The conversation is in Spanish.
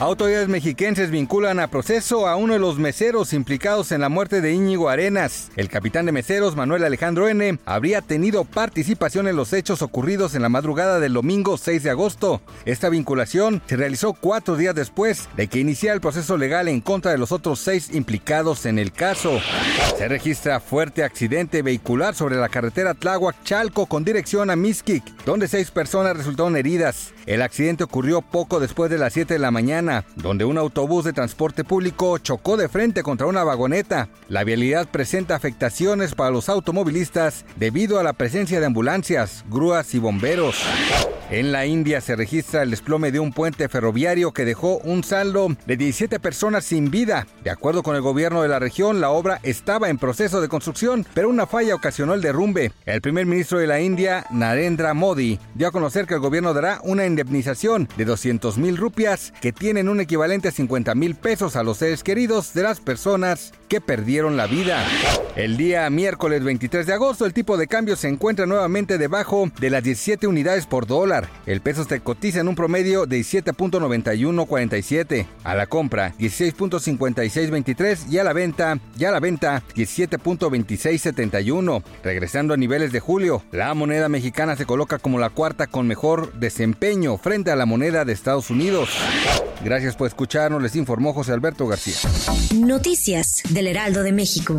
Autoridades mexiquenses vinculan a proceso a uno de los meseros implicados en la muerte de Íñigo Arenas. El capitán de meseros, Manuel Alejandro N., habría tenido participación en los hechos ocurridos en la madrugada del domingo 6 de agosto. Esta vinculación se realizó cuatro días después de que iniciara el proceso legal en contra de los otros seis implicados en el caso. Se registra fuerte accidente vehicular sobre la carretera Tláhuac-Chalco con dirección a Mixquic, donde seis personas resultaron heridas. El accidente ocurrió poco después de las 7 de la mañana, donde un autobús de transporte público chocó de frente contra una vagoneta. La vialidad presenta afectaciones para los automovilistas debido a la presencia de ambulancias, grúas y bomberos. En la India se registra el desplome de un puente ferroviario que dejó un saldo de 17 personas sin vida. De acuerdo con el gobierno de la región, la obra estaba en proceso de construcción, pero una falla ocasionó el derrumbe. El primer ministro de la India, Narendra Modi, dio a conocer que el gobierno dará una indemnización de 200 mil rupias, que tienen un equivalente a 50 mil pesos a los seres queridos de las personas que perdieron la vida. El día miércoles 23 de agosto, el tipo de cambio se encuentra nuevamente debajo de las 17 unidades por dólar. El peso se cotiza en un promedio de 17.9147. A la compra, 16.5623 y a la venta, ya a la venta, 17.2671. Regresando a niveles de julio, la moneda mexicana se coloca como la cuarta con mejor desempeño frente a la moneda de Estados Unidos. Gracias por escucharnos, les informó José Alberto García. Noticias del Heraldo de México.